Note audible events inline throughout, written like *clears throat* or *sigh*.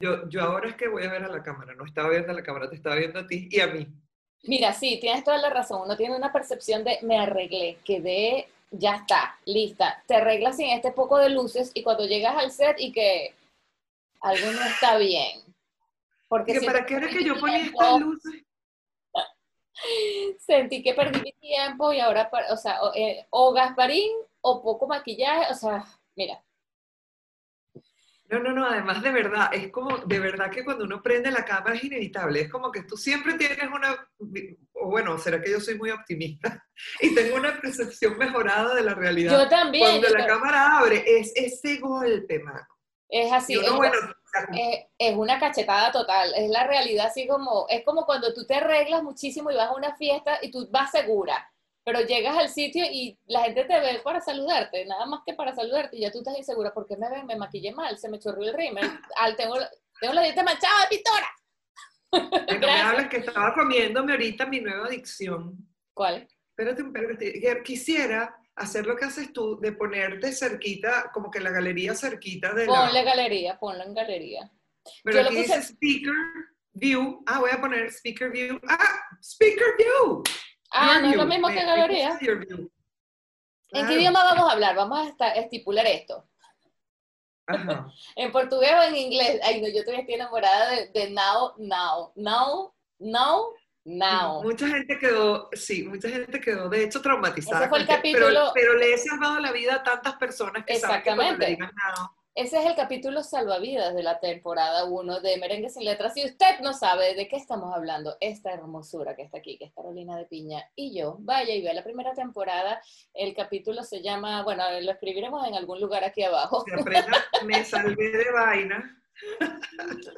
yo, yo ahora es que voy a ver a la cámara, no estaba viendo a la cámara, te estaba viendo a ti y a mí. Mira, sí, tienes toda la razón. Uno tiene una percepción de me arreglé, quedé, ya está, lista. Te arreglas sin este poco de luces y cuando llegas al set y que algo no está bien. Porque Que ¿Para qué era que yo ponía tiempo, estas luces? *laughs* Sentí que perdí mi tiempo y ahora, o sea, o, eh, o Gasparín o poco maquillaje, o sea, mira. No, no, no, además de verdad, es como, de verdad que cuando uno prende la cámara es inevitable, es como que tú siempre tienes una, o bueno, será que yo soy muy optimista *laughs* y tengo una percepción mejorada de la realidad. Yo también. Cuando yo la cámara abre, es ese golpe, mano. es así. Uno, bueno, es, es una cachetada total, es la realidad así como, es como cuando tú te arreglas muchísimo y vas a una fiesta y tú vas segura, pero llegas al sitio y la gente te ve para saludarte, nada más que para saludarte y ya tú estás insegura, ¿por qué me ven? Me maquillé mal, se me chorrió el rímel, *laughs* al, tengo, la- tengo la dieta manchada de pintora. me hables que estaba comiéndome ahorita mi nueva adicción. ¿Cuál? Espérate, espérate, quisiera hacer lo que haces tú, de ponerte cerquita, como que la galería cerquita de la... Ponle galería, ponlo en galería. Pero Yo lo aquí puse- dice speaker view. Ah, voy a poner speaker view. Ah, speaker view. Ah, no es lo mismo que me galería. ¿En qué idioma vamos a hablar? Vamos a estipular esto. Ajá. *laughs* ¿En portugués o en inglés? Ay, no, yo todavía estoy enamorada de, de now, now, now, now, now. Mucha gente quedó, sí, mucha gente quedó de hecho traumatizada. Ese fue el que- pero- capítulo- Pero, le he salvado la vida a tantas personas que saben que cuando le Exactamente. digan nada. Ese es el capítulo salvavidas de la temporada 1 de Merengue sin Letras. Si usted no sabe de qué estamos hablando, esta hermosura que está aquí, que es Carolina de Piña, y yo, vaya y vea la primera temporada. El capítulo se llama, bueno, lo escribiremos en algún lugar aquí abajo. Me salvé de vaina.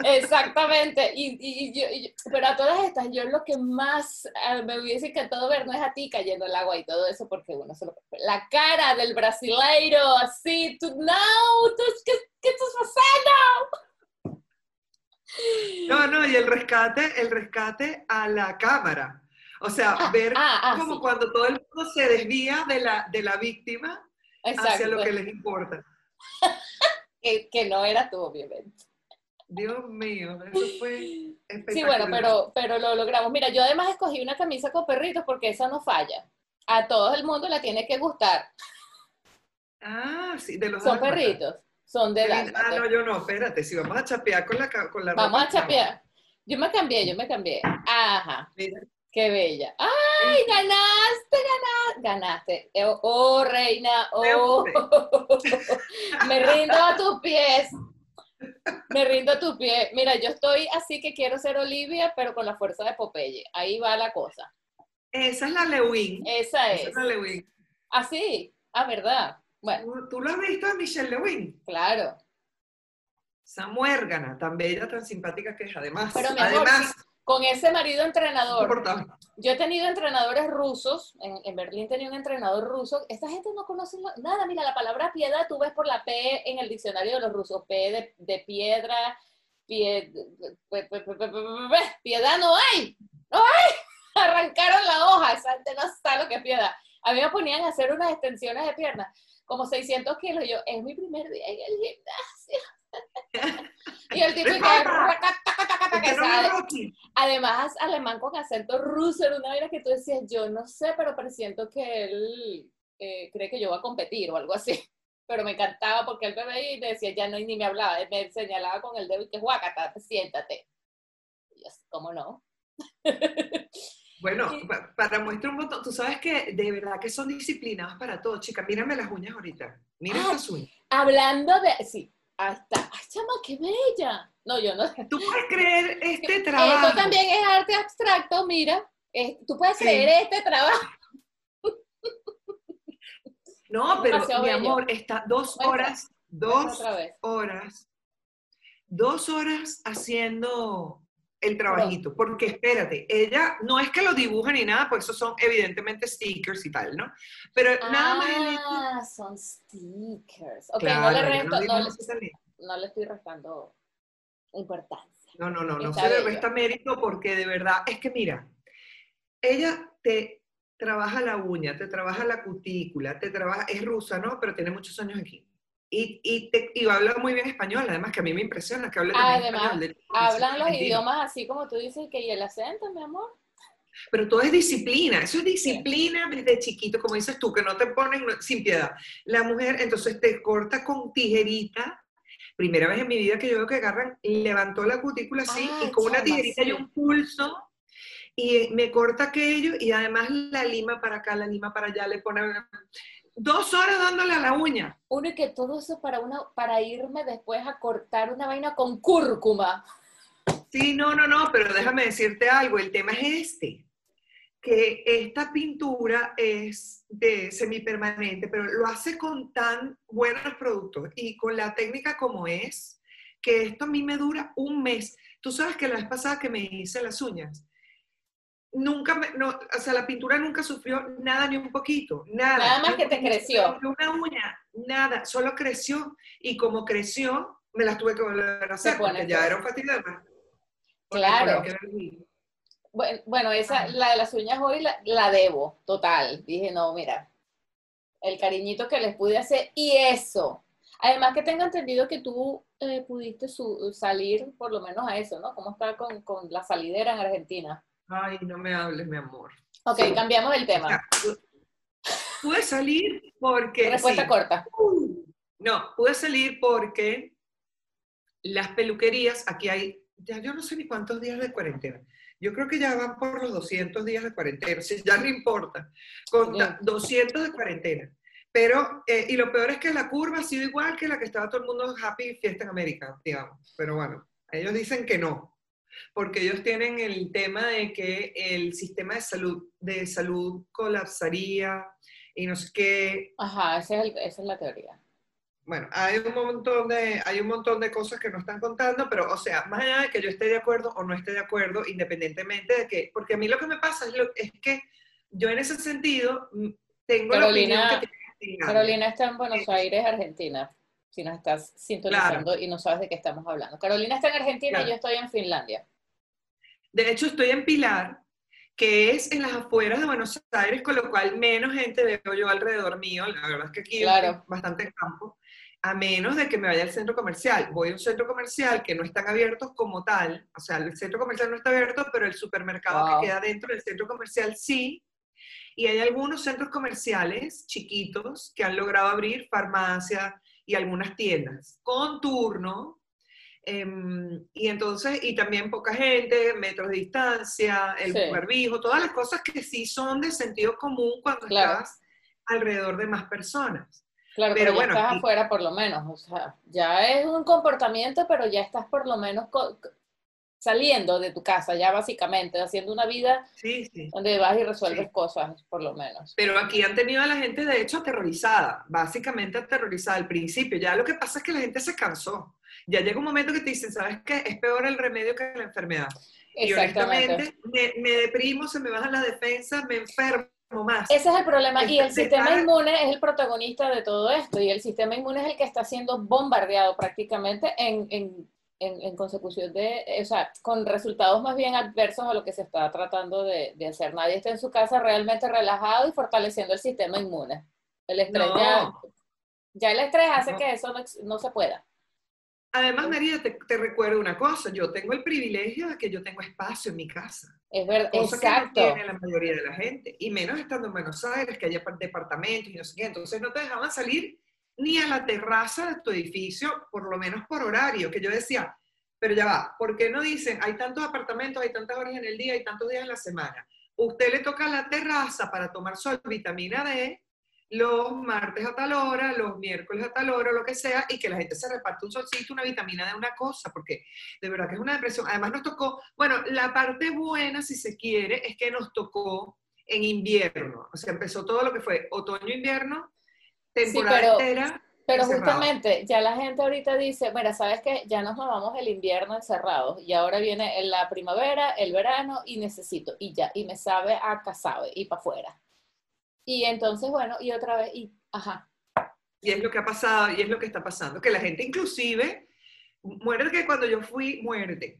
Exactamente, y, y- y yo, y pero a todas estas, yo lo que más ah, me hubiese encantado ver no es a ti cayendo el agua y todo eso, porque uno solo. La cara del brasileiro, así, tú, no, tú, ¿qué, qué estás pasando? No, no, y el rescate, el rescate a la cámara. O sea, Ah, ver ah, ah, como sí. cuando todo el mundo se desvía de la, de la víctima hacia lo que les importa. *laughs* que, que no era tú, obviamente. Dios mío, eso fue Sí, espectacular. bueno, pero, pero lo logramos. Mira, yo además escogí una camisa con perritos porque esa no falla. A todo el mundo le tiene que gustar. Ah, sí, de los Son dálmatas. perritos, son de Ah, dálmatas. no, yo no, espérate, si vamos a chapear con la, con la Vamos a chapear. Yo me cambié, yo me cambié. Ajá, Mira, qué bella. ¡Ay, ganaste, ganaste! Ganaste. Eh, Oh, reina, oh. *laughs* Me rindo a tus pies. Me rindo a tus pies. Mira, yo estoy así que quiero ser Olivia, pero con la fuerza de Popeye. Ahí va la cosa. Esa es la Lewin. Esa Esa es. es la Lewin. Así, ah, verdad. Bueno, ¿Tú, tú lo has visto a Michelle Lewin? claro. Esa muérgana, tan bella, tan simpática que es. Además, Pero, además, Con ese marido entrenador. Yo he tenido entrenadores rusos, en, en Berlín tenía un entrenador ruso, esta gente no conoce nada, mira, la palabra piedad tú ves por la P en el diccionario de los rusos, P de, de piedra, pie- piedad no hay, no hay, *laughs* arrancaron la hoja, esa gente no sabe lo que es piedad. A mí me ponían a hacer unas extensiones de piernas, como 600 kilos, yo, es mi primer día en el gimnasio. *laughs* y el tipo que. Además, alemán con acento ruso era una vaina que tú decías, yo no sé, pero presiento que él eh, cree que yo voy a competir o algo así. *laughs* Pero me encantaba porque él me veía y me decía, ya no, y ni me hablaba, me señalaba con el dedo y que, guacata, siéntate. Y yo, así, ¿cómo no? *laughs* Bueno, para muestra un botón, tú sabes que de verdad que son disciplinados para todo, chica. Mírame las uñas ahorita. Mira Ah. estas uñas. Hablando de, sí, hasta, ay, chama, qué bella. No, yo no. ¿Tú puedes creer este trabajo? Esto también es arte abstracto, mira. Tú puedes Sí. creer este trabajo. *laughs* No, pero mi bello. amor, está dos horas, dos horas, dos horas haciendo el trabajito. Porque espérate, ella no es que lo dibuja ni nada, pues esos son evidentemente stickers y tal, ¿no? Pero nada más el hecho- Ah, son stickers. Ok, Claro, no, le resto, no le, no le estoy restando importancia. No, no, no, no se le resta mérito porque de verdad es que mira, ella te trabaja la uña, te trabaja la cutícula, te trabaja, es rusa, ¿no? Pero tiene muchos años aquí. Y, y, te, y habla muy bien español, además que a mí me impresiona que hable también Además, español. de- hablan los argentino. idiomas así como tú dices, que y el acento, mi amor. Pero todo es disciplina, eso es disciplina desde chiquito, como dices tú, que no te ponen sin piedad. La mujer entonces te corta con tijerita. Primera vez en mi vida que yo veo que agarran, levantó la cutícula así Ah, y con una tijerita y sí. un pulso y me corta aquello y además la lima para acá, la lima para allá, le pone dos horas dándole a la uña. Uno y que todo eso para una, para irme después a cortar una vaina con cúrcuma. Sí, no, no, no, pero déjame decirte algo, el tema es este, que esta pintura es de semipermanente, pero lo hace con tan buenos productos y con la técnica como es, que esto a mí me dura un mes. Tú sabes que la vez pasada que me hice las uñas, nunca, me, no, o sea, la pintura nunca sufrió nada ni un poquito, nada. Nada más que te creció. Una uña, nada, solo creció y como creció, me las tuve que volver a hacer porque ya era un Claro. Bueno, bueno, esa, la de las uñas hoy la, la debo, total. Dije, no, mira, el cariñito que les pude hacer y eso. Además que tengo entendido que tú eh, pudiste su- salir por lo menos a eso, ¿no? ¿Cómo está con, con la salidera en Argentina? Ay, no me hables, mi amor. Ok, Sí. cambiamos el tema. pu- pude salir porque... Respuesta sí. corta. No, pude salir porque las peluquerías, aquí hay, ya yo no sé ni cuántos días de cuarentena. Yo creo que ya van por los 200 días de cuarentena, si ya no importa. Con Bien. 200 de cuarentena. Pero, eh, y lo peor es que la curva ha sido igual que la que estaba todo el mundo happy fiesta en América, digamos. Pero bueno, ellos dicen que no, porque ellos tienen el tema de que el sistema de salud, de salud colapsaría y no sé qué, Ajá, ese es el- esa es la teoría. bueno, hay un montón de, hay un montón de cosas que no están contando, pero, o sea, más allá de que yo esté de acuerdo o no esté de acuerdo, independientemente de que, porque a mí lo que me pasa es, lo- es que yo en ese sentido mm, tengo la Carolina- opinión que tiene. Carolina está en Buenos Aires, Argentina, si nos estás sintonizando y no sabes de qué estamos hablando. Carolina está en Argentina y Claro. yo estoy en Finlandia. De hecho, estoy en Pilar, que es en las afueras de Buenos Aires, con lo cual menos gente veo yo alrededor mío. La verdad es que aquí Claro. es bastante campo, a menos de que me vaya al centro comercial. Voy a un centro comercial que no están abiertos como tal, o sea, el centro comercial no está abierto, pero el supermercado Wow. que queda dentro del centro comercial sí. Y hay algunos centros comerciales chiquitos que han logrado abrir farmacias y algunas tiendas con turno, Em, y entonces, y también poca gente, metros de distancia, el Sí. barbijo, todas las cosas que sí son de sentido común cuando Claro. estás alrededor de más personas. Claro, Pero pero, bueno, estás afuera por lo menos. O sea, ya es un comportamiento, pero ya estás por lo menos co- saliendo de tu casa, ya básicamente, haciendo una vida Sí, sí. donde vas y resuelves Sí. cosas, por lo menos. Pero aquí han tenido a la gente, de hecho, aterrorizada, básicamente aterrorizada al principio. Ya lo que pasa es que la gente se cansó. Ya llega un momento que te dicen, ¿sabes qué? Es peor el remedio que la enfermedad. Y Exactamente. honestamente, me, me deprimo, se me bajan las defensas, me enfermo más. Ese es el problema. Y el sistema inmune es el protagonista de todo esto. Y el sistema inmune es el que está siendo bombardeado prácticamente en, en, en, en consecución de, o sea, con resultados más bien adversos a lo que se está tratando de, de hacer. Nadie está en su casa realmente relajado y fortaleciendo el sistema inmune. El estrés No. ya, ya el estrés hace No. que eso no, no se pueda. Además, María, te, te recuerdo una cosa, yo tengo el privilegio de que yo tengo espacio en mi casa. Es verdad, cosa que no exacto. tiene la mayoría de la gente, y menos estando en Buenos Aires, que haya par- departamentos y no sé qué, entonces no te dejaban salir ni a la terraza de tu edificio, por lo menos por horario, que yo decía, pero ya va, ¿por qué no dicen, hay tantos apartamentos, hay tantas horas en el día, hay tantos días en la semana? Usted le toca la terraza para tomar sol, vitamina D, los martes a tal hora, los miércoles a tal hora, lo que sea, y que la gente se reparte un solcito, una vitamina de una cosa, porque de verdad que es una depresión. Además nos tocó, bueno, la parte buena, si se quiere, es que nos tocó en invierno. O sea, empezó todo lo que fue otoño-invierno, temporada pero- entera. Pero encerrado. justamente, ya la gente ahorita dice, mira, sabes que ya nos mamamos el invierno encerrados y ahora viene la primavera, el verano y necesito, y ya, y me sabe a casabe y para afuera. Y entonces, bueno, y otra vez, y, ajá, Y es lo que ha pasado, y es lo que está pasando, que la gente inclusive, muerte que cuando yo fui, muerte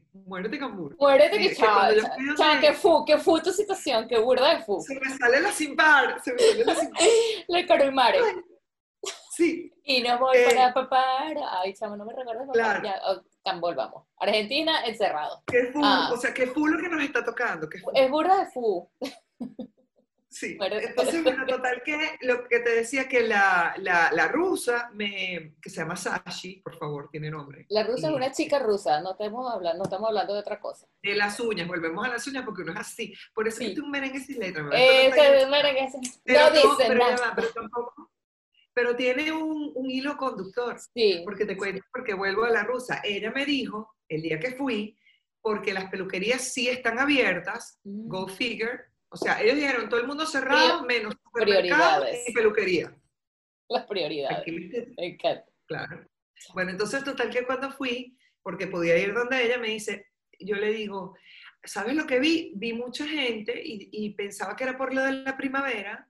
con burro. muérete Sí, que que chao, fui chao, donde- que fu, que fu tu situación, que burda de fu, Se me sale la sin par, se me sale la sin par. *laughs* le caro y mare. Sí, Y no voy Eh, para papara. Ay, chamo, no me recuerdo. Claro. Ya, oh, tan, volvamos. Argentina, encerrado. Qué full, Ah. o sea, qué full lo que nos está tocando. Qué. Es burda de fu. *laughs* Sí, Bueno, entonces, bueno, total que lo que te decía que la, la, la rusa, me, que se llama Sashi, por favor, tiene nombre, La rusa es una chica rusa, no estamos hablando, no estamos hablando de otra cosa. de las uñas, volvemos a las uñas porque uno es así, por eso Sí. es que es un merengue sin letra. me estar Ese fallando. merengue ese- Pero no no, dice pero ya nada. pero tampoco, pero tiene un, un hilo conductor, Sí, porque te cuento, porque vuelvo a la rusa, ella me dijo, el día que fui, porque las peluquerías sí están abiertas, Mm. go figure, o sea, ellos dijeron, todo el mundo cerrado, menos supermercado prioridades. y peluquería. las prioridades. Aquí Me encanta. Claro. Bueno, entonces total que cuando fui, porque podía ir donde ella, me dice, yo le digo, ¿sabes lo que vi? Vi mucha gente y, y pensaba que era por lo de la primavera,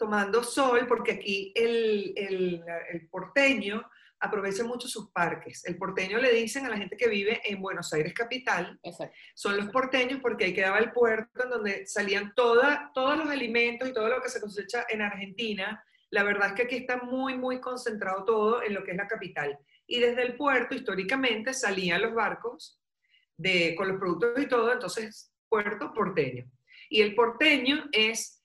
tomando sol, porque aquí el, el- el porteño aprovecha mucho sus parques. El porteño le dicen a la gente que vive en Buenos Aires capital, Exacto. son los porteños porque ahí quedaba el puerto en donde salían toda, todos los alimentos y todo lo que se cosecha en Argentina. La verdad es que aquí está muy, muy concentrado todo en lo que es la capital. Y desde el puerto, históricamente, salían los barcos de, con los productos y todo, entonces, puerto porteño. Y el porteño es,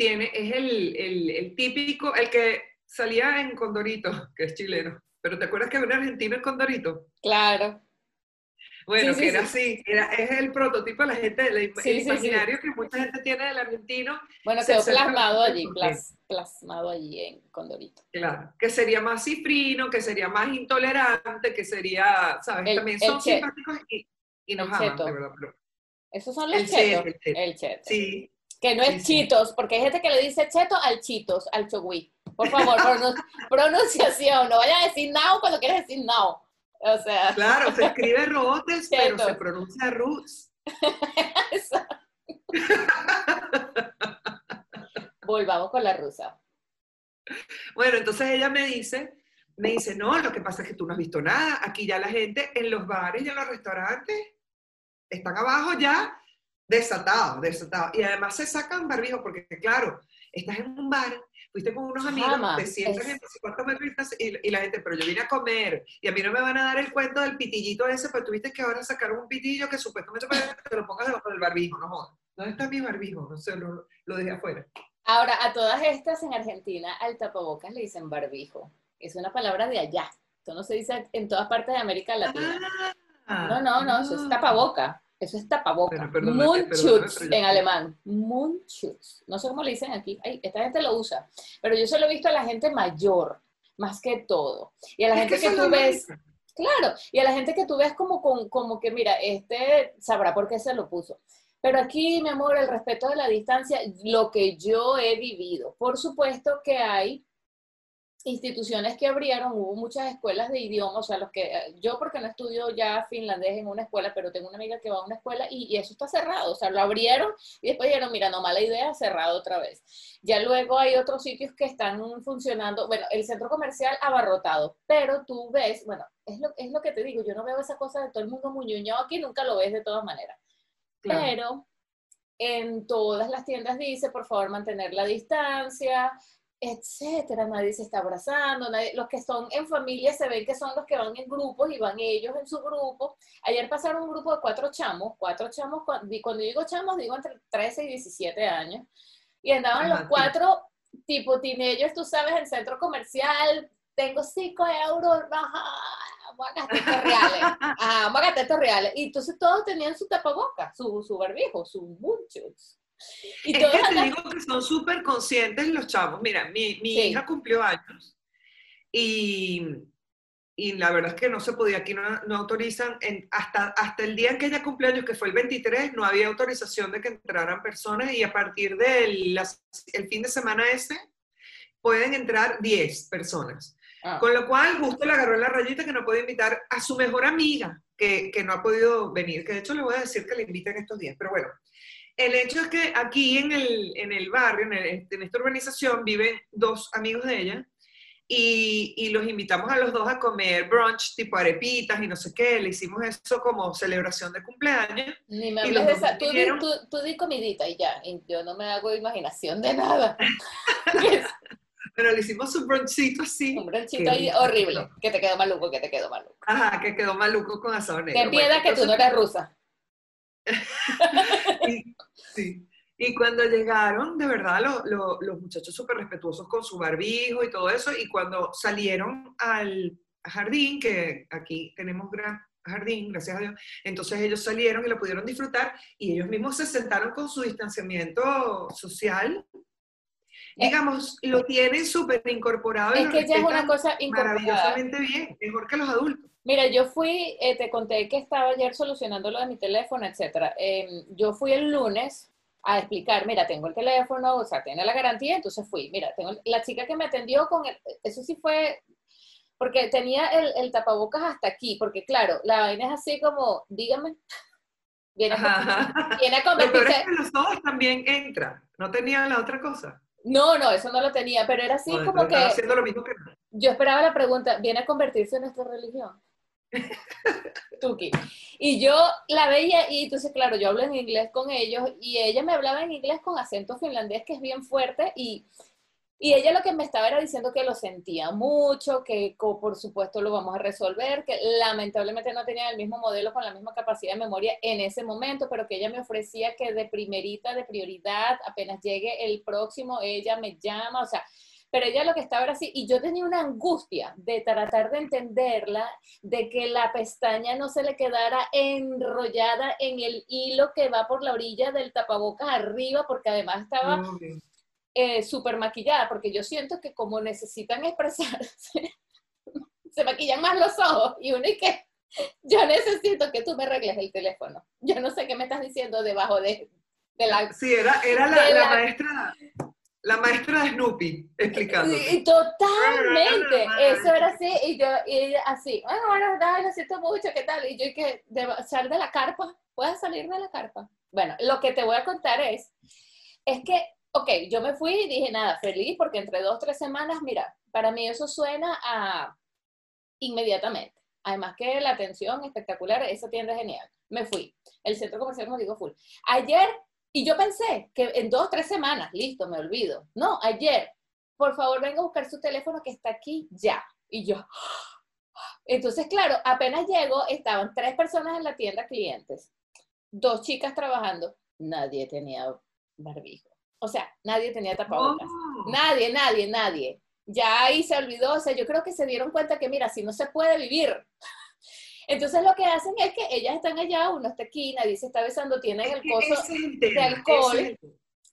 tiene, es el, el- el típico, el que salía en Condorito, *laughs* que es chileno. Pero ¿te acuerdas que había un argentino en Condorito? Claro. Bueno, Sí, que sí, era sí. así, era, es el prototipo de la gente, el, Sí, el imaginario que mucha gente tiene del argentino, Bueno, quedó plasmado allí, plas- plasmado allí en Condorito. claro, que sería más cifrino, que sería más intolerante, que sería, ¿sabes? El- También son simpáticos y, y nos aman, de verdad. pero- Esos son los El chetos. cheto, el cheto. El cheto. sí, Que no Sí, es sí. chitos, porque hay gente que le dice cheto al chitos, al chogui. Por favor, pronun- *laughs* pronunciación. No vaya a decir now cuando quieres decir now. O sea, claro, se escribe rotes, *laughs* pero se pronuncia roots. *laughs* volvamos con la rusa. Bueno, entonces ella me dice, me dice, no, lo que pasa es que tú no has visto nada. Aquí ya la gente en los bares y en los restaurantes están abajo ya desatados, desatados. Y además se sacan barbijo porque, claro, estás en un bar, fuiste con unos amigos, Chama, te sientas es- en cuántos metros y y, la gente, pero yo vine a comer y a mí no me van a dar el cuento del pitillito ese, pero tuviste que ahora sacar un pitillo que supuestamente para que te lo pongas debajo del barbijo, no jodas. ¿Dónde está mi barbijo? No sé, lo, lo dejé afuera. Ahora, a todas estas en Argentina, al tapabocas le dicen barbijo. Es una palabra de allá. Esto no se dice en todas partes de América Latina. Ah, No, no, no, eso es tapaboca. Eso es tapaboca. Bueno, perdóname, Mundschutz yo- en alemán. Mundschutz. No sé cómo le dicen aquí. Ay, esta gente lo usa. Pero yo solo he visto a la gente mayor, más que todo. Y a la gente que, tú ves, claro, y a la gente que tú ves como, con, como que, mira, este sabrá por qué se lo puso. Pero aquí, mi amor, el respeto de la distancia, lo que yo he vivido. Por supuesto que hay instituciones que abrieron, hubo muchas escuelas de idioma, o sea, los que, eh, yo porque no estudio ya finlandés en una escuela, pero tengo una amiga que va a una escuela y, y eso está cerrado, o sea, lo abrieron y después dijeron, mira, no mala idea, cerrado otra vez. Ya luego hay otros sitios que están funcionando, bueno, el centro comercial abarrotado, pero tú ves, bueno, es lo, es lo que te digo, yo no veo esa cosa de todo el mundo muñoñado aquí, nunca lo ves de todas maneras. Claro. Pero en todas las tiendas dice, por favor, mantener la distancia, etcétera. Nadie se está abrazando. nadie- los que son en familia se ven que son los que van en grupos y van ellos en su grupo. Ayer pasaron un grupo de cuatro chamos, cuatro chamos, y cuando digo chamos, digo entre 13 y 17 años, y andaban Ajá, los sí. cuatro tipo teenagers, tú sabes, en centro comercial, tengo 5 euros, ajá, voy a gastar estos reales. *laughs* Ah, vamos a gastar estos reales. Y entonces todos tenían su tapabocas, su, su barbijo, sus muchos. Y Es que te digo que son súper conscientes los chavos. Mira, mi, mi Sí. hija cumplió años y, y la verdad es que no se podía, aquí no, no autorizan, en- hasta, hasta el día en que ella cumplió años, que fue el 23, no había autorización de que entraran personas y a partir del el fin de semana ese pueden entrar 10 personas. Ah, Con lo cual, justo le agarró la rayita que no puede invitar a su mejor amiga, que, que no ha podido venir, que de hecho le voy a decir que le inviten estos días. Pero bueno, el hecho es que aquí en el, en el barrio, en, el- en esta urbanización, viven dos amigos de ella y, y los invitamos a los dos a comer brunch tipo arepitas y no sé qué. Le hicimos eso como celebración de cumpleaños. Ni me hables de esa. Tú di, vinieron- tú, tú di comidita y ya. Y yo no me hago imaginación de nada. *laughs* Bueno, le hicimos un brunchito así. Un brunchito ahí horrible, que te quedó maluco, que te quedó maluco. Ajá, que quedó maluco con asado negro. Qué piedad que tú no eres rusa. *laughs* y, sí. Y cuando llegaron, de verdad, los muchachos súper respetuosos con su barbijo y todo eso, y cuando salieron al jardín, que aquí tenemos gran jardín, gracias a Dios, entonces ellos salieron y lo pudieron disfrutar, y ellos mismos se sentaron con su distanciamiento social eh, digamos, lo tienen súper incorporado. Es que ya es una cosa Maravillosamente bien, mejor que los adultos. Mira, yo fui, eh, te conté que estaba ayer solucionando lo de mi teléfono, etcétera. Em, yo fui el lunes a explicar, mira, tengo el teléfono, o sea, tiene la garantía, entonces fui. Mira, tengo la chica que me atendió con el, eso sí fue, porque tenía el, el tapabocas hasta aquí, porque claro, la vaina es así como, dígame, *laughs* viene a, viene a convertirse... Pero es que los ojos también entra, no tenía la otra cosa. No, no, eso no lo tenía, pero era así como que, lo mismo que... Yo esperaba la pregunta, ¿viene a convertirse en nuestra religión? *laughs* Tuki. Y yo la veía y entonces, claro, yo hablo en inglés con ellos y ella me hablaba en inglés con acento finlandés que es bien fuerte y y ella lo que me estaba era diciendo que lo sentía mucho, que por supuesto lo vamos a resolver, que lamentablemente no tenía el mismo modelo con la misma capacidad de memoria en ese momento, pero que ella me ofrecía que de primerita, de prioridad, apenas llegue el próximo, ella me llama, o sea, pero ella lo que estaba era así, y yo tenía una angustia de tratar de entenderla, de que la pestaña no se le quedara enrollada en el hilo que va por la orilla del tapabocas arriba, porque además estaba eh, súper maquillada, porque yo siento que como necesitan expresarse, *laughs* se maquillan más los ojos y uno y que yo necesito que tú me arregles el teléfono. Yo no sé qué me estás diciendo debajo de, de la... Sí, era, era la, maestra... La maestra de Snoopy explicando. Totalmente. Eso era así. Y yo, y así, bueno, bueno, no, lo siento mucho, ¿qué tal? Y yo, que salir de la carpa, ¿puedes salir de la carpa? Bueno, lo que te voy a contar es, es que ok, yo me fui y dije, nada, feliz, porque entre dos, tres semanas, mira, para mí eso suena a inmediatamente. Además que la atención espectacular, esa tienda es genial. Me fui. El centro comercial, como digo, full. Ayer, y yo pensé que en dos, tres semanas, listo, me olvido. No, ayer, por favor, venga a buscar su teléfono que está aquí ya. Y yo, *gasps* entonces, claro, apenas llego, estaban tres personas en la tienda, clientes, dos chicas trabajando, nadie tenía barbijo. O sea, nadie tenía tapabocas. Nadie, nadie, nadie. Ya ahí se olvidó, o sea, yo creo que se dieron cuenta que, mira, si no se puede vivir. Entonces lo que hacen es que ellas están allá, uno está aquí, nadie se está besando, tienen el coso de alcohol.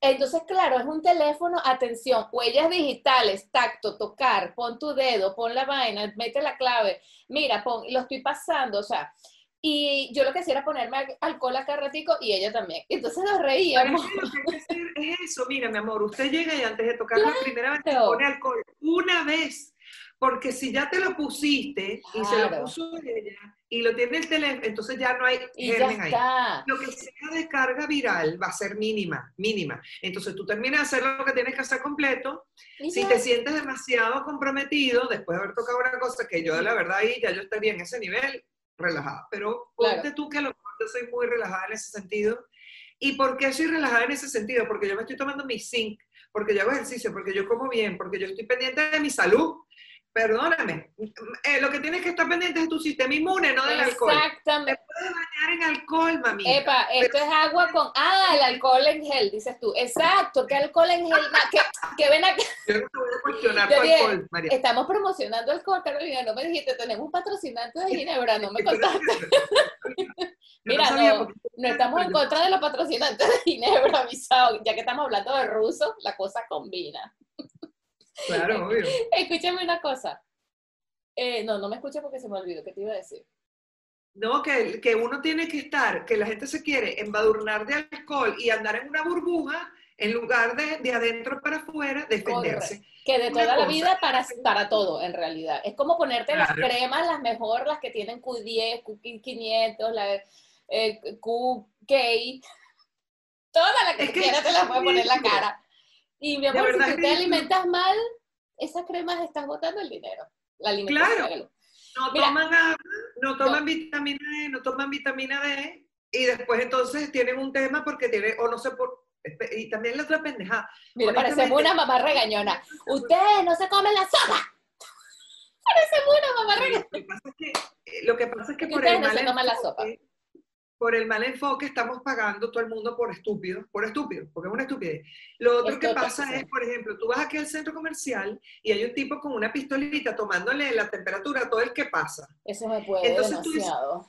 Entonces, claro, es un teléfono, atención, huellas digitales, tacto, tocar, pon tu dedo, pon la vaina, mete la clave, mira, pon, lo estoy pasando, o sea, y yo lo que hacía era ponerme alcohol acá ratico y ella también. Entonces nos reíamos. lo que hay que hacer es eso, mira, mi amor, usted llega y antes de tocar la primera vez te pone alcohol una vez. Porque si ya te lo pusiste y se lo puso ella y lo tiene el teléfono, entonces ya no hay germen ahí. Lo que sea de carga viral va a ser mínima, mínima. Entonces tú terminas de hacer lo que tienes que hacer completo. Si te sientes demasiado comprometido, después de haber tocado una cosa que yo, la verdad, ahí ya yo estaría en ese nivel, relajada. Pero ponte tú que a lo mejor yo soy muy relajada en ese sentido. ¿Y por qué soy relajada en ese sentido? Porque yo me estoy tomando mi zinc, porque yo hago ejercicio, porque yo como bien, porque yo estoy pendiente de mi salud perdóname, eh, lo que tienes que estar pendiente es tu sistema inmune, no del alcohol. Exactamente. Te puedes bañar en alcohol, mami. Epa, esto es agua con, ah, el alcohol en gel, dices tú. Exacto, ¿qué alcohol en gel? ¿Qué, qué ven acá? Yo no te voy a cuestionar *laughs* tu alcohol, María. Estamos promocionando alcohol, Carolina, no me dijiste, tenemos un patrocinante de Ginebra, no me *laughs* contaste. *laughs* Mira, no, no, estamos en contra de los patrocinantes de Ginebra, avisado, ya que estamos hablando de ruso, la cosa combina. Claro, obvio. Escúchame una cosa. Eh, no, no me escucha porque se me olvidó qué te iba a decir. No, que, que uno tiene que estar, que la gente se quiere embadurnar de alcohol y andar en una burbuja en lugar de, de adentro para afuera, defenderse. Que de toda la vida para, para todo, en realidad. Es como ponerte las cremas, las mejor, las que tienen Q10, Q500, la eh, QK. Todas las que, quieras te las puedes poner en la cara. Y mi amor, si tú te alimentas mal, esas cremas estás botando el dinero. La. Claro. No toman agua, no toman vitamina E, no toman vitamina D, y después entonces tienen un tema porque tienen, o no sé por, Y también la otra pendejada. Mira, parecemos una mamá regañona. Ustedes no se comen la sopa. *laughs* Parecemos una mamá regañona. Lo que pasa es que, eh, por el no se toman la sopa por el mal enfoque estamos pagando todo el mundo por estúpido, por estúpido, porque es una estupidez. Lo otro que pasa es, por ejemplo, tú vas aquí al centro comercial y hay un tipo con una pistolita tomándole la temperatura a todo el que pasa. Eso me puede Entonces, demasiado.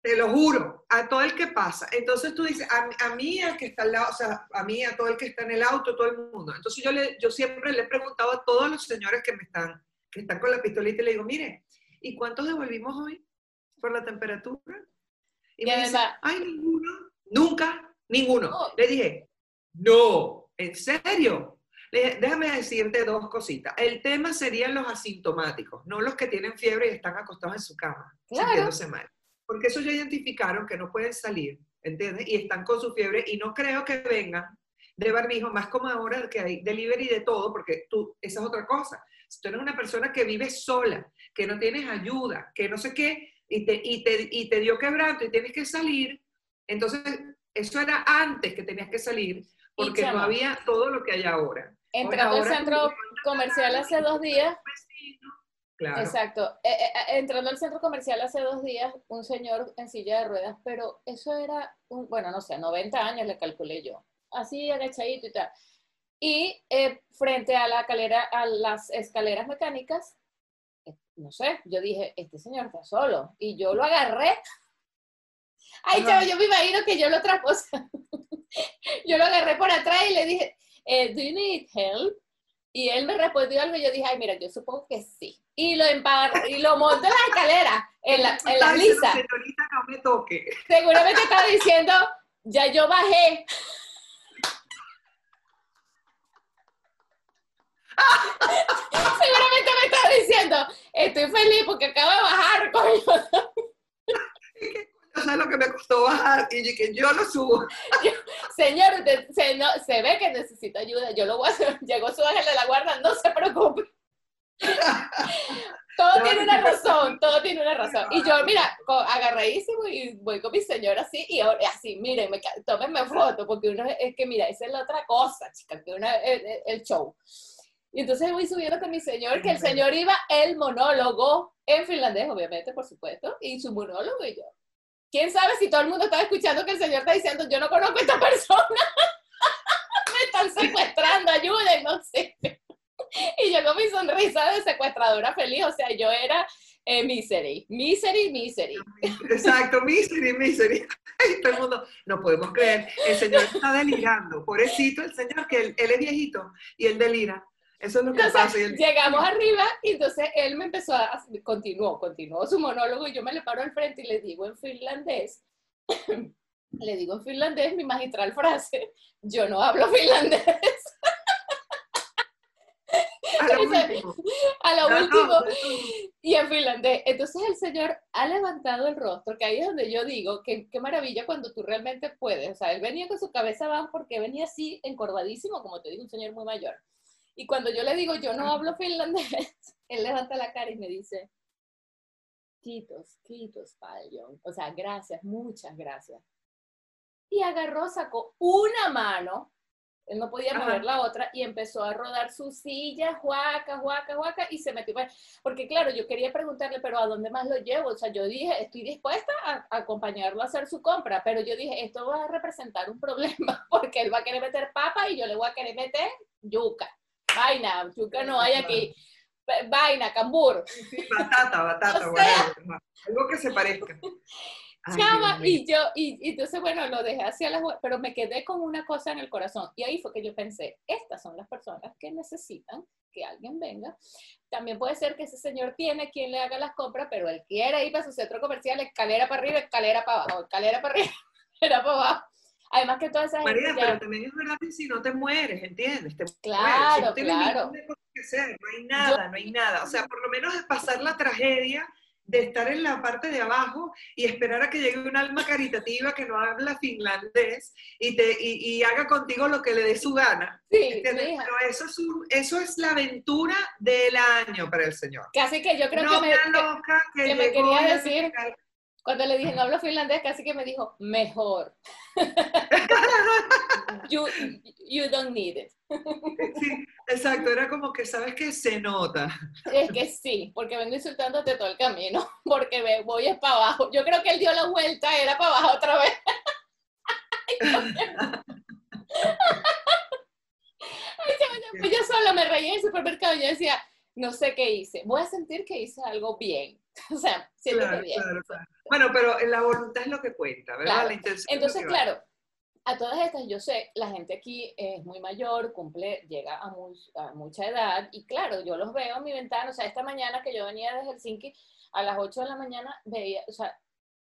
te lo juro, a todo el que pasa. Entonces tú dices, a, mí, al que está al lado, o sea, a mí, a todo el que está en el auto, todo el mundo. Entonces yo, le, yo siempre le he preguntado a todos los señores que me están, que están con la pistolita y le digo, mire, ¿y cuántos devolvimos hoy por la temperatura? Y me dice, ay, ninguno, nunca, ninguno. Le dije, no, ¿en serio? Déjame decirte dos cositas. El tema serían los asintomáticos, no los que tienen fiebre y están acostados en su cama, sintiéndose mal. Porque eso ya identificaron que no pueden salir, ¿entiendes? Y están con su fiebre y no creo que vengan de barbijo, más como ahora que hay delivery de todo, porque tú, esa es otra cosa. Si tú eres una persona que vive sola, que no tienes ayuda, que no sé qué, y te, y te, y te dio quebranto y tienes que salir, entonces eso era antes que tenías que salir, porque no había todo lo que hay ahora. Entrando al centro comercial hace dos días. Claro. Exacto. Eh, eh, eh, entrando al centro comercial hace dos días, un señor en silla de ruedas, pero eso era, un, bueno, no sé, 90 años le calculé yo. Así agachadito y tal. Y frente a la escalera, a las escaleras mecánicas, no sé, yo dije, este señor está solo. Y yo lo agarré. Ay, chavo, yo me imagino que yo lo traspuse. *laughs* yo lo agarré por atrás y le dije, eh, ¿do you need help? Y él me respondió algo y yo dije, ay, mira, yo supongo que sí. Y lo y lo monté en la escalera, en la, en la lisa. Señorita, no me toque. Seguramente estaba diciendo, ya yo bajé. Seguramente me estaba diciendo, estoy feliz porque acabo de bajar, coño. *laughs* No sé lo que me costó bajar y que yo lo subo. señor, se, no, se, ve que necesita ayuda, yo lo voy a hacer. Llegó su ángel de la guarda, no se preocupe. *laughs* todo tiene una razón, todo tiene una razón. Y yo, mira, agarradísimo y voy con mi señor así, y ahora, así, miren, tómenme foto, porque uno es que, mira, esa es la otra cosa, chica, que uno es el show. Y entonces voy subiendo con mi señor, que el señor iba el monólogo en finlandés, obviamente, por supuesto, y su monólogo y yo. ¿Quién sabe si todo el mundo estaba escuchando que el señor está diciendo, yo no conozco a esta persona? *laughs* Me están secuestrando, ayuden, no sé. y yo con mi sonrisa de secuestradora feliz, o sea, yo era eh, misery, misery, misery. Exacto, misery, misery. *laughs* todo el mundo, no podemos creer, el señor está delirando, pobrecito el señor, que él, él es viejito y él delira. Eso es lo que pasa. Llegamos arriba y entonces él me empezó a, continuó, continuó su monólogo y yo me le paro al frente y le digo en finlandés, *coughs* le digo en finlandés mi magistral frase, yo no hablo finlandés. A lo *laughs* último. A lo último. Y en finlandés. Entonces el señor ha levantado el rostro, que ahí es donde yo digo, que qué maravilla cuando tú realmente puedes. O sea, él venía con su cabeza abajo porque venía así encorvadísimo, como te digo, un señor muy mayor. Y cuando yo le digo, yo no hablo finlandés, *laughs* él levanta la cara y me dice, quitos, quitos, paljon. O sea, gracias, muchas gracias. Y agarró, sacó una mano, él no podía mover la otra, y empezó a rodar su silla, juaca, juaca, juaca, y se metió. Porque claro, yo quería preguntarle, pero ¿a dónde más lo llevo? O sea, yo dije, estoy dispuesta a, acompañarlo a hacer su compra, pero yo dije, esto va a representar un problema, *laughs* porque él va a querer meter papa y yo le voy a querer meter yuca vaina, yuca no hay aquí, vaina, cambur. batata, batata, algo que se parezca. *laughs* Chama, y yo, y, entonces, bueno, lo dejé hacia la pero me quedé con una cosa en el corazón. Y ahí fue que yo pensé, estas son las personas que necesitan que alguien venga. También puede ser que ese señor tiene quien le haga las compras, pero él quiere ir para su centro comercial, escalera para arriba, escalera para abajo, escalera para arriba, *laughs* escalera para abajo. Además que toda esa María, pero también es verdad que si no te mueres, ¿entiendes? Te claro, claro. no hay nada, no hay nada. O sea, por lo menos es pasar la tragedia de estar en la parte de abajo y esperar a que llegue un alma caritativa que no habla finlandés y, te, y, haga contigo lo que le dé su gana. Sí, Pero eso es, eso es la aventura del año para el Señor. Casi que yo creo que me, que, me quería decir, cuando le dije no hablo finlandés, casi que me dijo, mejor. *laughs* you, you don't need it. Sí, exacto, era como que sabes que se nota. Es que sí, porque vengo insultándote todo el camino, *laughs* porque me voy es para abajo. Yo creo que él dio la vuelta, era para abajo otra vez. *laughs* Ay, yo, yo sola me reía en el supermercado y yo decía, no sé qué hice, voy a sentir que hice algo bien. *laughs* O sea, siento Claro, bien. claro, claro. Bueno, pero la voluntad es lo que cuenta, ¿verdad? La intención Entonces, claro, a todas estas, yo sé, la gente aquí es muy mayor, cumple, llega a, mu- a mucha edad, y claro, yo los veo en mi ventana, o sea, esta mañana que yo venía de Helsinki, a las 8 de la mañana, veía, o sea,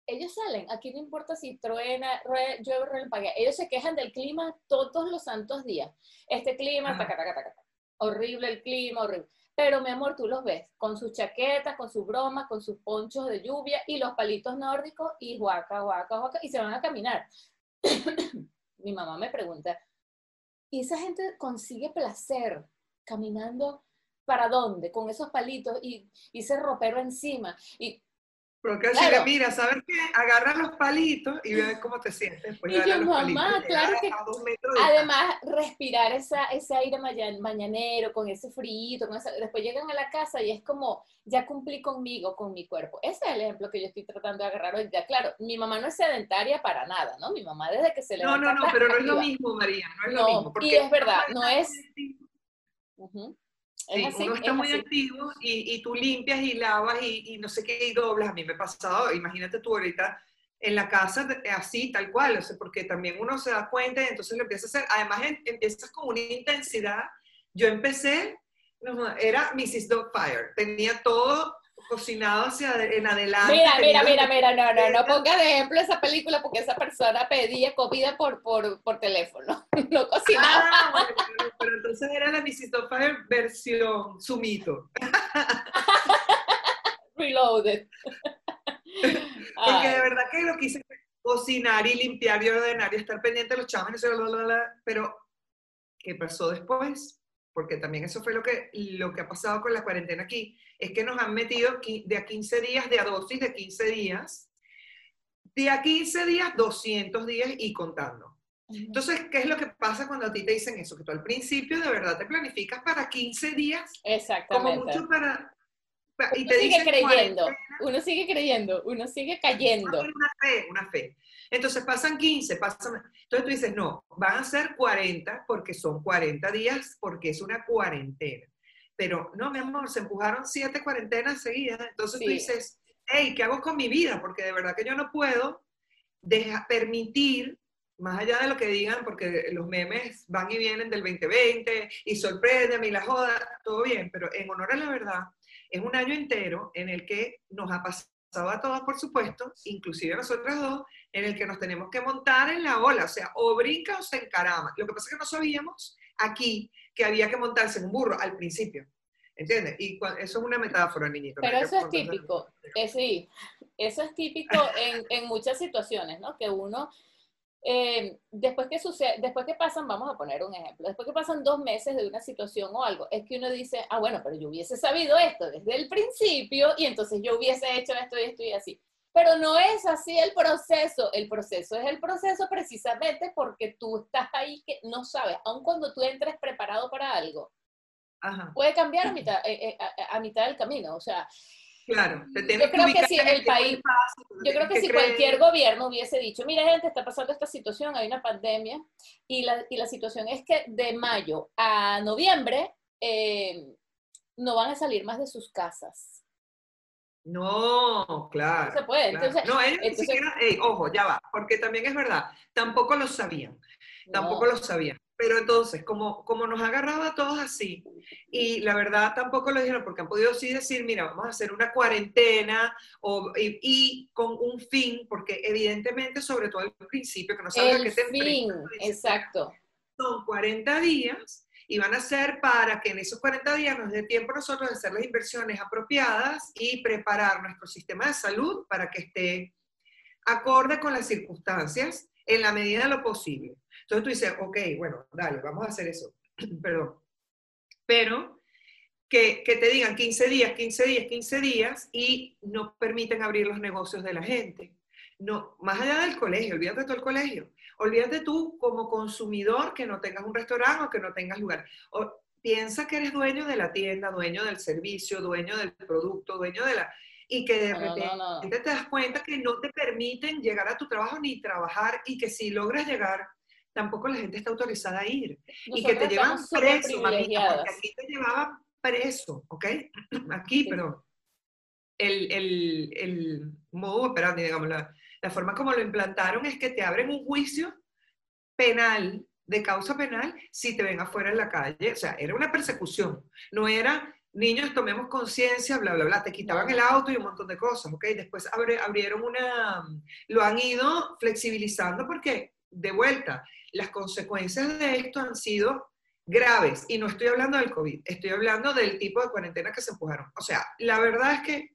ellos salen, aquí no importa si truena, rue- llueve, relampaguea, ellos se quejan del clima todos los santos días. Este clima, taca, taca, taca, taca. horrible el clima, horrible. Pero mi amor, tú los ves con sus chaquetas, con sus bromas, con sus ponchos de lluvia y los palitos nórdicos y guaca, guaca, guaca, y se van a caminar. *coughs* mi mamá me pregunta, ¿y esa gente consigue placer caminando para dónde? Con esos palitos y, y ese ropero encima. Y Porque Claro. que, mira, ¿sabes qué? Agarra los palitos y ve cómo te sientes. Pues Y yo, mamá, palitos, claro llega que- además, respirar esa, ese aire maña- mañanero, con ese frío, con después llegan a la casa y es como, ya cumplí conmigo, con mi cuerpo. Ese es el ejemplo que yo estoy tratando de agarrar hoy día. Claro, mi mamá no es sedentaria para nada, ¿no? Mi mamá desde que se No, levanta no, no, está pero no es lo mismo, María, no es No, lo mismo. y es verdad, no es-. Sí, Es así, uno está es muy así. activo y, y tú limpias y lavas y, y no sé qué y doblas. A mí me ha pasado, imagínate tú ahorita en la casa así, tal cual, o sea, porque también uno se da cuenta y entonces lo empieza a hacer. Además, em- empiezas con una intensidad. Yo empecé, no, era Mrs. Dogfire, tenía todo cocinado hacia en adelante. Mira, mira, mira, mira, no, no, no ponga de ejemplo esa película porque esa persona pedía comida por, por, por teléfono, *laughs* no cocinaba. Ah, bueno, pero entonces era la. Dogfire versión sumito. *laughs* Reloaded. *laughs* Porque de verdad que lo quise cocinar y limpiar y ordenar y estar pendiente de los chavos, pero ¿qué pasó después? Porque también eso fue lo que, lo que ha pasado con la cuarentena aquí, es que nos han metido de a 15 días, de a dosis de 15 días, de a 15 días, 200 días y contando. Entonces, ¿qué es lo que pasa cuando a ti te dicen eso? Que tú al principio de verdad te planificas para 15 días, como Exactamente. mucho para... Y Uno te sigue creyendo, 40, uno sigue creyendo, uno sigue Ah, cayendo. Una fe, una fe. Entonces pasan 15, pasan... Entonces tú dices, no, van a ser 40 porque son 40 días, porque es una cuarentena. Pero no, mi amor, se empujaron siete cuarentenas seguidas. Entonces tú Sí. dices, hey, ¿qué hago con mi vida? Porque de verdad que yo no puedo deja- permitir, más allá de lo que digan, porque los memes van y vienen del 2020 y sorpréndeme y la joda, todo bien, pero en honor a la verdad, es un año entero en el que nos ha pasado a todos, por supuesto, inclusive a nosotras dos, en el que nos tenemos que montar en la ola, o sea, o brinca o se encarama. Lo que pasa es que no sabíamos aquí que había que montarse en un burro al principio, ¿entiendes? Y eso es una metáfora, niñito. Pero eso es típico, *laughs* eh, sí, eso es típico en, en muchas situaciones, ¿no? Que uno, eh, después que sucede, después que pasan, vamos a poner un ejemplo, después que pasan dos meses de una situación o algo, es que uno dice, ah, bueno, pero yo hubiese sabido esto desde el principio y entonces yo hubiese hecho esto y esto y así. Pero no es así el proceso, el proceso es el proceso precisamente porque tú estás ahí que no sabes, aun cuando tú entres preparado para algo, Ajá, puede cambiar a *laughs* mitad, eh, eh, a- a mitad del camino, o sea, claro. Te Yo creo que si en el país- espacio, Yo creo que si creer. cualquier gobierno hubiese dicho, mira gente, está pasando esta situación, hay una pandemia, y la, y la situación es que de mayo a noviembre eh, no van a salir más de sus casas. No, claro. No se puede, claro. entonces- no, ellos entonces- ni siquiera, ey, ojo, ya va, porque también es verdad, tampoco lo sabían, tampoco No. lo sabían. Pero entonces, como, como nos ha agarrado a todos así, y la verdad tampoco lo dijeron, porque han podido sí decir, mira, vamos a hacer una cuarentena, o, y, y con un fin, porque evidentemente, sobre todo al principio, que no sabes qué te fin, exacto. son 40 días y van a ser para que en esos 40 días nos dé tiempo a nosotros de hacer las inversiones apropiadas y preparar nuestro sistema de salud para que esté acorde con las circunstancias en la medida de lo posible. Entonces tú dices, ok, bueno, dale, vamos a hacer eso. *clears throat* Perdón. Pero que, que te digan 15 días, 15 días, 15 días y no permiten abrir los negocios de la gente. no, más allá del colegio, olvídate todo el colegio. Olvídate tú como consumidor que no tengas un restaurante o que no tengas lugar. O, piensa que eres dueño de la tienda, dueño del servicio, dueño del producto, dueño de la... Y que de repente te das cuenta que no te permiten llegar a tu trabajo ni trabajar y que si logras llegar, tampoco la gente está autorizada a ir. y que te llevan preso, mamita, porque aquí te llevaban preso, ¿ok? *clears throat* Aquí, pero el, el, el modo operandi, digamos, la, la forma como lo implantaron es que te abren un juicio penal, de causa penal, si te ven afuera en la calle. O sea, era una persecución. No era, niños, tomemos conciencia, bla, bla, bla. Te quitaban el auto y un montón de cosas, ¿ok? Después abrieron una, lo han ido flexibilizando porque, de vuelta, las consecuencias de esto han sido graves. Y no estoy hablando del COVID, estoy hablando del tipo de cuarentena que se empujaron. O sea, la verdad es que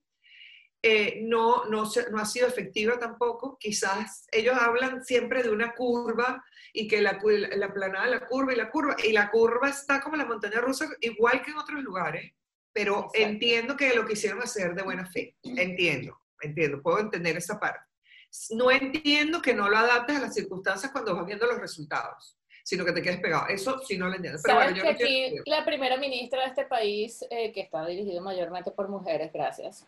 eh, no, no, no, ha sido efectiva tampoco. Quizás ellos hablan siempre de una curva y que la, la planada, la curva y la curva, y la curva está como la montaña rusa, igual que en otros lugares, pero entiendo que lo quisieron hacer de buena fe. Entiendo, entiendo, puedo entender esa parte. No entiendo que no lo adaptes a las circunstancias cuando vas viendo los resultados sino que te quedes pegado. Eso sí no lo entiendo. Pero bueno, yo que aquí la primera ministra de este país, eh, que está dirigido mayormente por mujeres, gracias,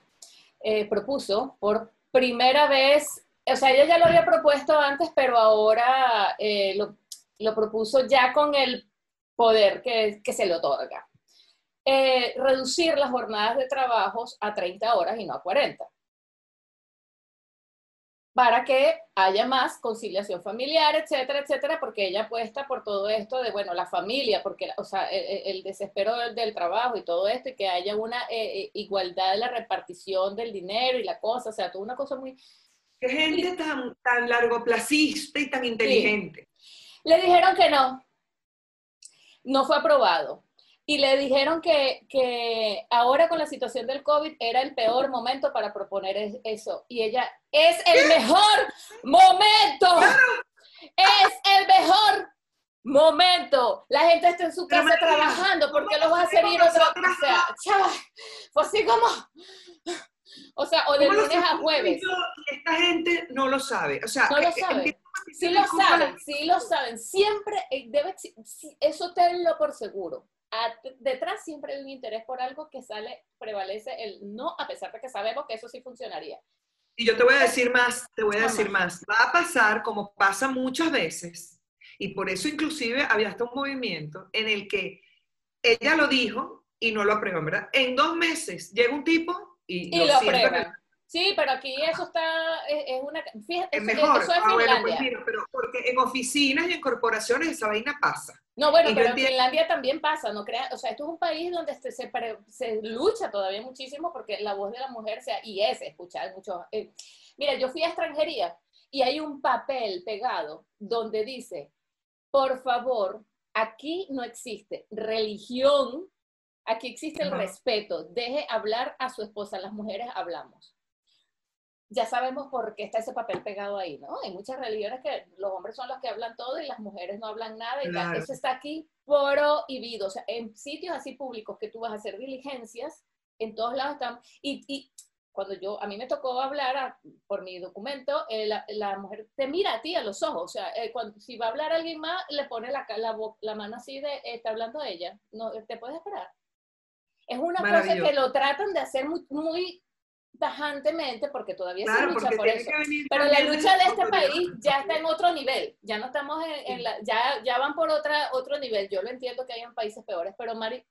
eh, propuso por primera vez, o sea, ella ya lo había propuesto antes, pero ahora eh, lo, lo, propuso ya con el poder que, que se le otorga. Reducir las jornadas de trabajos a 30 horas y no a 40 para que haya más conciliación familiar, etcétera, etcétera, porque ella apuesta por todo esto de, bueno, la familia, porque, o sea, el, desespero del, trabajo y todo esto, y que haya una eh, eh, igualdad de la repartición del dinero y la cosa, o sea, toda una cosa muy... Qué gente tan, tan largoplacista y tan inteligente. Le dijeron que no, no fue aprobado y le dijeron que, que, ahora con la situación del COVID era el peor momento para proponer eso. Y ella, es el mejor momento. Es el mejor momento. La gente está en su casa trabajando. ¿Por qué lo vas a hacer ir otro? O sea, chaval, fue así como... O sea, o de lunes a jueves. Esta gente no lo sabe. O sea, no lo sabe. Sí lo saben, sí lo saben. Siempre eh, debe, eso tenlo por seguro detrás siempre hay un interés por algo que sale, prevalece el no, a pesar de que sabemos que eso sí funcionaría. Y yo te voy a decir más, te voy a decir más. Va a pasar como pasa muchas veces, y por eso inclusive había hasta un movimiento en el que ella lo dijo y no lo aprueban, ¿verdad? En dos meses llega un tipo y, lo, aprueban. Sí, pero aquí eso está, es, una, fíjate, es mejor. Eso es ah, bueno, pues mira, pero porque en oficinas y en corporaciones esa vaina pasa. No, bueno, pero en Finlandia también pasa, no crean, o sea, esto es un país donde se, se, se, lucha todavía muchísimo porque la voz de la mujer sea, y es escuchar mucho. Eh, mira, yo fui a extranjería y hay un papel pegado donde dice, por favor, aquí no existe religión, aquí existe el respeto, deje hablar a su esposa, las mujeres hablamos ya sabemos por qué está ese papel pegado ahí, ¿no? Hay muchas religiones que los hombres son los que hablan todo y las mujeres no hablan nada y eso está aquí prohibido. O sea, en sitios así públicos que tú vas a hacer diligencias, en todos lados están, y, y cuando yo, a mí me tocó hablar por mi documento, eh, la, mujer te mira a ti a los ojos, o sea, eh, cuando, si va a hablar alguien más, le pone la, la, la mano así de, eh, está hablando ella, no, te puedes esperar. Es una cosa que lo tratan de hacer muy, muy tajantemente, porque todavía se lucha por eso. Pero la lucha de este país ya está en otro nivel, ya no estamos en, la, ya, ya van por otra, otro nivel. Yo lo entiendo que hay en países peores, pero Mari,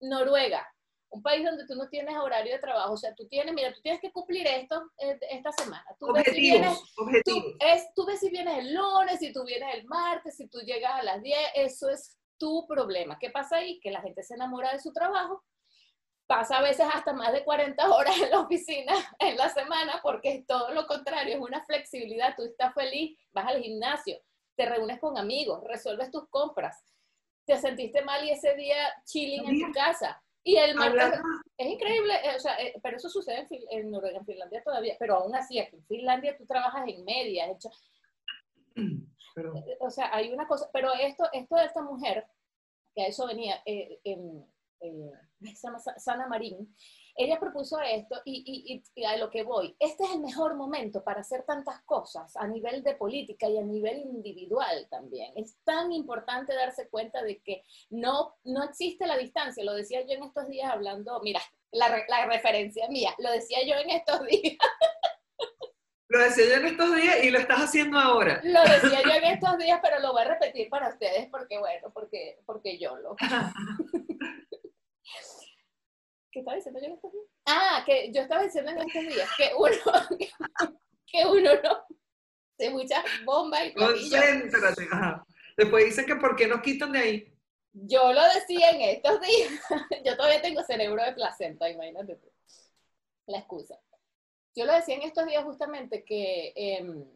Noruega, un país donde tú no tienes horario de trabajo, o sea, tú tienes, mira, tú tienes que cumplir esto eh, esta semana. Tú ves, si vienes, tú, es, tú ves si vienes el lunes, si tú vienes el martes, si tú llegas a las 10, eso es tu problema. ¿Qué pasa ahí? Que la gente se enamora de su trabajo pasa a veces hasta más de 40 horas en la oficina *laughs* en la semana porque es todo lo contrario, es una flexibilidad, tú estás feliz, vas al gimnasio, te reúnes con amigos, resuelves tus compras, te sentiste mal y ese día chilling en tu casa. Y el martes es increíble, eh, o sea, eh, pero eso sucede en, Noruega, en Finlandia todavía, pero aún así, aquí en Finlandia tú trabajas en media, hecho, *clears throat* o sea, hay una cosa, pero esto, esto de esta mujer, que a eso venía, eh, en, eh, Sana Marín, ella propuso esto y, a lo que voy, este es el mejor momento para hacer tantas cosas a nivel de política y a nivel individual también. Es tan importante darse cuenta de que no, no existe la distancia, lo decía yo en estos días hablando, mira, la, la referencia mía, lo decía yo en estos días. Lo decía yo en estos días y lo estás haciendo ahora. Lo decía yo en estos días, pero lo voy a repetir para ustedes porque, bueno, porque, porque yo lo... *laughs* ¿Qué estaba diciendo yo en estos días? Ah, que yo estaba diciendo en estos días que uno, *laughs* que uno no se muchas bombas y Concéntrate, Después dicen que ¿por qué nos quitan de ahí? Yo lo decía en estos días. *laughs* yo todavía tengo cerebro de placenta, imagínate tú. La excusa. Yo lo decía en estos días justamente que em,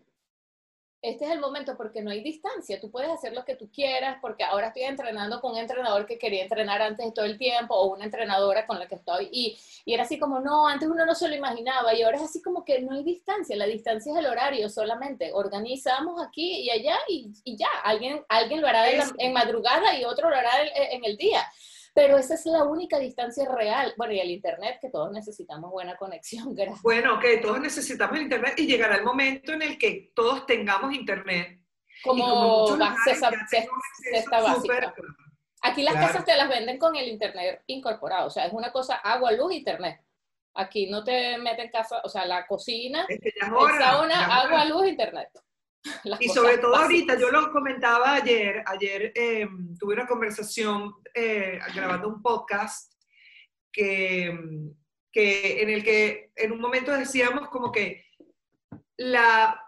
este es el momento porque no hay distancia, tú puedes hacer lo que tú quieras, porque ahora estoy entrenando con un entrenador que quería entrenar antes de todo el tiempo, o una entrenadora con la que estoy, y, y, era así como, no, antes uno no se lo imaginaba, y ahora es así como que no hay distancia, la distancia es el horario solamente, organizamos aquí y allá, y, y ya, alguien, alguien lo hará en, en, madrugada y otro lo hará en, en el día pero esa es la única distancia real. Bueno, y el Internet, que todos necesitamos buena conexión, *laughs* gracias. Bueno, que todos necesitamos el Internet y llegará el momento en el que todos tengamos Internet. Como, cesta, básica. Aquí las casas te las venden con el Internet incorporado, o sea, es una cosa agua, luz, Internet. Aquí no te meten casa, o sea, la cocina, es que agua, luz, Internet. *laughs* y sobre todo ahorita, yo lo comentaba ayer, ayer em, tuve una conversación eh, grabando un podcast que, que, en el que en un momento decíamos como que la,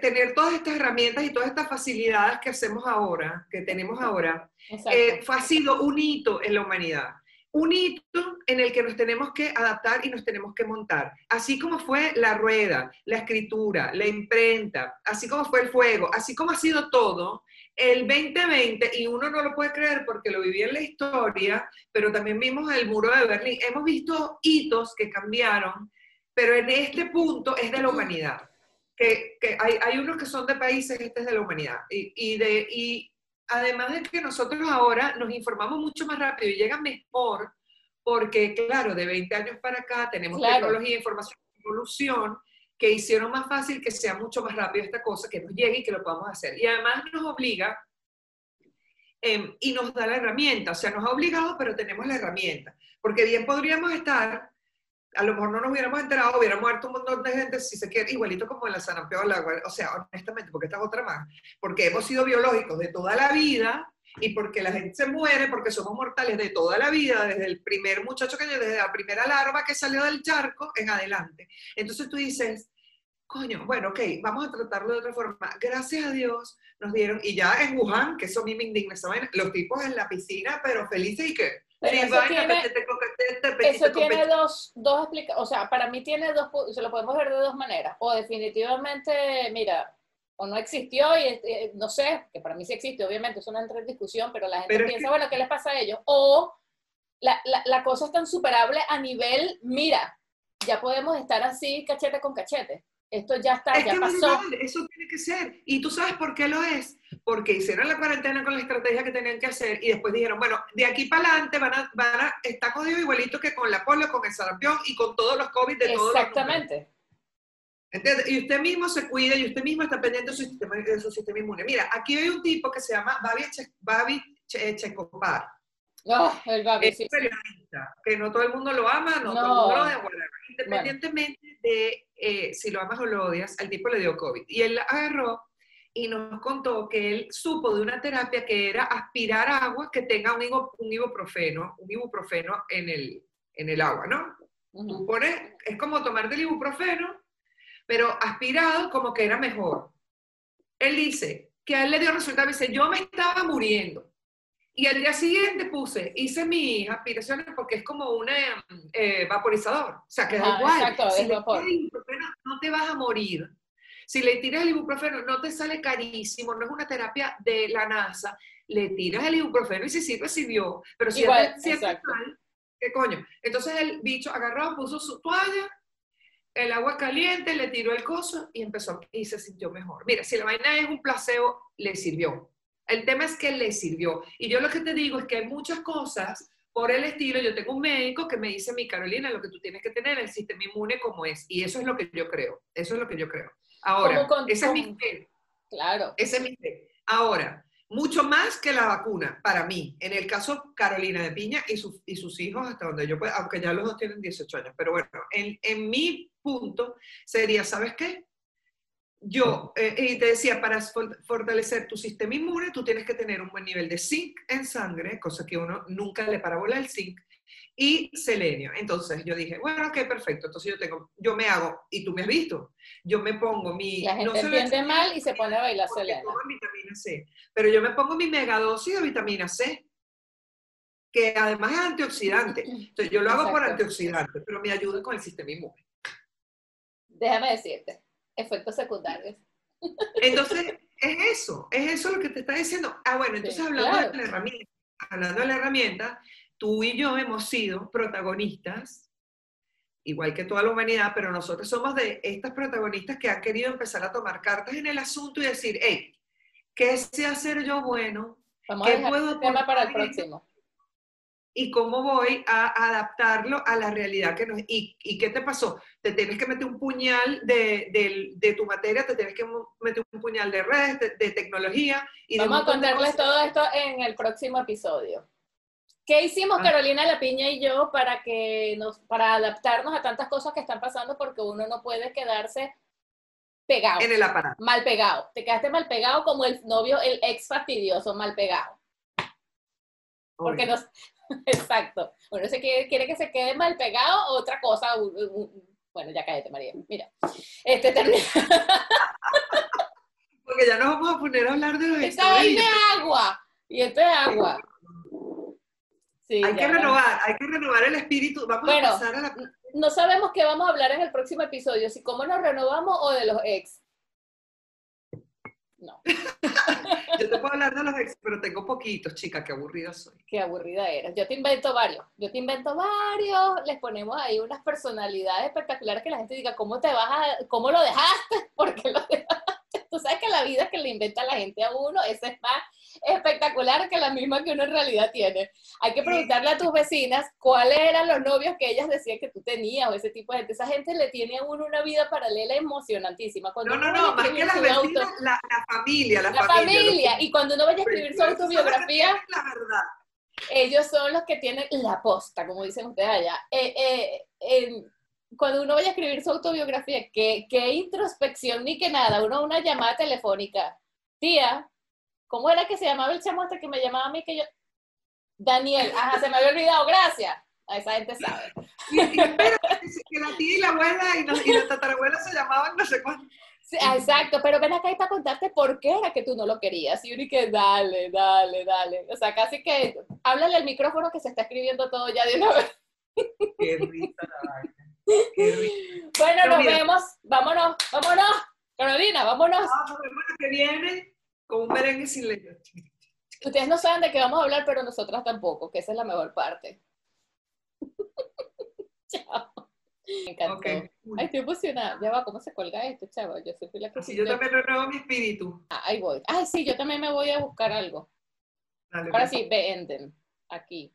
tener todas estas herramientas y todas estas facilidades que hacemos ahora, que tenemos ahora, eh, ha sido un hito en la humanidad un hito en el que nos tenemos que adaptar y nos tenemos que montar. Así como fue la rueda, la escritura, la imprenta, así como fue el fuego, así como ha sido todo, el 2020, y uno no lo puede creer porque lo viví en la historia, pero también vimos el muro de Berlín, hemos visto hitos que cambiaron, pero en este punto es de la humanidad. Que, hay, unos que son de países, este es de la humanidad. Y, y de, y además de que nosotros ahora nos informamos mucho más rápido y llega mejor, porque claro, de 20 años para acá tenemos tecnología, información, evolución, que hicieron más fácil que sea mucho más rápido esta cosa, que nos llegue y que lo podamos hacer. Y además nos obliga em, y nos da la herramienta, o sea, nos ha obligado, pero tenemos la herramienta. Porque bien podríamos estar a lo mejor no nos hubiéramos enterado, hubiera muerto un montón de gente, si se quiere, igualito como en la sarampión, o sea, honestamente, porque esta es otra más, porque hemos sido biológicos de toda la vida y porque la gente se muere, porque somos mortales de toda la vida, desde el primer muchacho que desde la primera larva que salió del charco en adelante. Entonces tú dices, coño, bueno, ok, vamos a tratarlo de otra forma. Gracias a Dios nos dieron, y ya en Wuhan, que eso a mí me indigna, los tipos en la piscina, pero felices y que eso tiene, dos, dos explicaciones, o sea, para mí tiene dos, se lo podemos ver de dos maneras. O definitivamente, mira, o no existió y eh, no sé, que para mí sí existe, obviamente, es una entre discusión, pero la gente piensa, bueno, ¿qué les pasa a ellos? O la, la, la cosa es tan superable a nivel, mira, ya podemos estar así cachete con cachete. Esto ya está, ya pasó. eso tiene que ser. ¿Y tú sabes por qué lo es? Porque hicieron la cuarentena con la estrategia que tenían que hacer y después dijeron, bueno, de aquí para adelante van a, van a estar jodidos igualito que con la polio, con el sarampión y con todos los COVID de todos Exactamente. Y usted mismo se cuida y usted mismo está pendiente de su sistema, de su sistema inmune. Mira, aquí hay un tipo que se llama Babi, che, Babi Checopar. Oh, el Babi, es periodista, que no todo el mundo lo ama, no, todo el mundo lo Independientemente de eh, si lo amas o lo odias, al tipo le dio COVID. Y él agarró y nos contó que él supo de una terapia que era aspirar agua que tenga un, un ibuprofeno, un ibuprofeno en el, en el agua, ¿no? es como tomar del ibuprofeno, pero aspirado como que era mejor. Él dice que a él le dio resultado, dice, yo me estaba muriendo. Y al día siguiente puse, hice mis aspiraciones porque es como un eh, vaporizador. O sea, que da igual. Exacto, si le tiras ibuprofeno, no te vas a morir. Si le tiras el ibuprofeno, no te sale carísimo, no es una terapia de la NASA. Le tiras el ibuprofeno y si sirve, sirvió. Pero si igual, es mal, ¿qué coño? Entonces el bicho agarró, puso su toalla, el agua caliente, le tiró el coso y empezó y se sintió mejor. Mira, si la vaina es un placebo, le sirvió. El tema es que le sirvió. Y yo lo que te digo es que hay muchas cosas por el estilo, yo tengo un médico que me dice, mi Carolina, lo que tú tienes que tener el sistema inmune como es. Y eso es lo que yo creo. Eso es lo que yo creo. Ahora, ese es mi fe. Claro. Ese es mi fe. Ahora, mucho más que la vacuna, para mí. En el caso Carolina de Piña y, y sus hijos, hasta donde yo pueda, aunque ya los dos tienen 18 años, pero bueno, en, en mi punto sería, ¿sabes qué? Yo, eh, y te decía, para fortalecer tu sistema inmune, tú tienes que tener un buen nivel de zinc en sangre, cosa que uno nunca le parabola el zinc, y selenio. Entonces yo dije, bueno, ok, perfecto. Entonces yo tengo, yo me hago, y tú me has visto, yo me pongo mi... La gente entiende mal y se pone a bailar selenio. vitamina C, pero yo me pongo mi megadosis de vitamina C, que además es antioxidante. Entonces yo lo hago por antioxidante, pero me ayuda con el sistema inmune. Déjame decirte, efectos secundarios. Entonces, es eso, es eso lo que te está diciendo. Ah, bueno, entonces hablando de la herramienta, hablando de la herramienta, tú y yo hemos sido protagonistas, igual que toda la humanidad, pero nosotros somos de estas protagonistas que han querido empezar a tomar cartas en el asunto y decir, hey, ¿qué sé hacer yo bueno? ¿Qué puedo tema para el próximo? y cómo voy a adaptarlo a la realidad que nos... ¿Y, y qué te pasó? Te tienes que meter un puñal de, de, de, tu materia, te tienes que meter un puñal de redes, de, tecnología. Y Vamos a contarles todo esto en el próximo episodio. ¿Qué hicimos ah. Carolina La Piña y yo para, que nos, para adaptarnos a tantas cosas que están pasando? Porque uno no puede quedarse pegado. En el aparato. Mal pegado. Te quedaste mal pegado como el novio, el ex fastidioso, mal pegado. Porque nos, *laughs* Exacto. Uno se quiere, quiere que se quede mal pegado, otra cosa. bueno, ya cállate, María. Mira. Este termina. *laughs* Porque ya nos vamos a poner a hablar de Esta de agua. Y esto es agua. Sí, hay que renovar, hay que renovar el espíritu. Vamos a pasar a la... No sabemos qué vamos a hablar en el próximo episodio, si cómo nos renovamos o de los ex. No. *laughs* Yo te puedo hablar de los ex, pero tengo poquitos, chica, qué aburrida soy. Qué aburrida eres. Yo te invento varios. Yo te invento varios. Les ponemos ahí unas personalidades espectaculares que la gente diga, ¿cómo te vas a, cómo lo dejaste? ¿Por qué lo dejaste? Tú sabes que la vida que le inventa la gente a uno, esa es más espectacular que la misma que uno en realidad tiene. Hay que preguntarle a tus vecinas cuáles eran los novios que ellas decían que tú tenías o ese tipo de gente. Esa gente le tiene a uno una vida paralela emocionantísima. Cuando no, no, no, más que las vecinas, la, familia, la, la familia. Y cuando uno vaya a escribir su autobiografía, la verdad. ellos son los que tienen la posta, como dicen ustedes allá. Eh, eh, cuando uno vaya a escribir su autobiografía, qué, qué introspección ni que nada, uno una llamada telefónica. Tía, ¿Cómo era que se llamaba el chamo este que me llamaba a mí que yo? Daniel, ajá, se me había olvidado, gracias. A esa gente sabe. Y, espera, que la tía y la abuela y, la tatarabuela se llamaban no sé cuánto. Sí, exacto, pero ven acá y para contarte por qué era que tú no lo querías. Y uno y que dale, dale, dale. O sea, casi que háblale al micrófono que se está escribiendo todo ya de una vez. Qué risa la vaina. Bueno, nos vemos. Vámonos, vámonos. Carolina, vámonos. Vamos, bueno, que viene con un merengue sin leche. Ustedes no saben de qué vamos a hablar, pero nosotras tampoco, que esa es la mejor parte. *laughs* Chao. Me encantó. Ay, estoy emocionada. Ya va, ¿cómo se cuelga esto, chavo? Yo soy la que Así yo también renuevo mi espíritu. Ah, ahí voy. Ay, sí, yo también me voy a buscar algo. Ahora sí, venden. Aquí.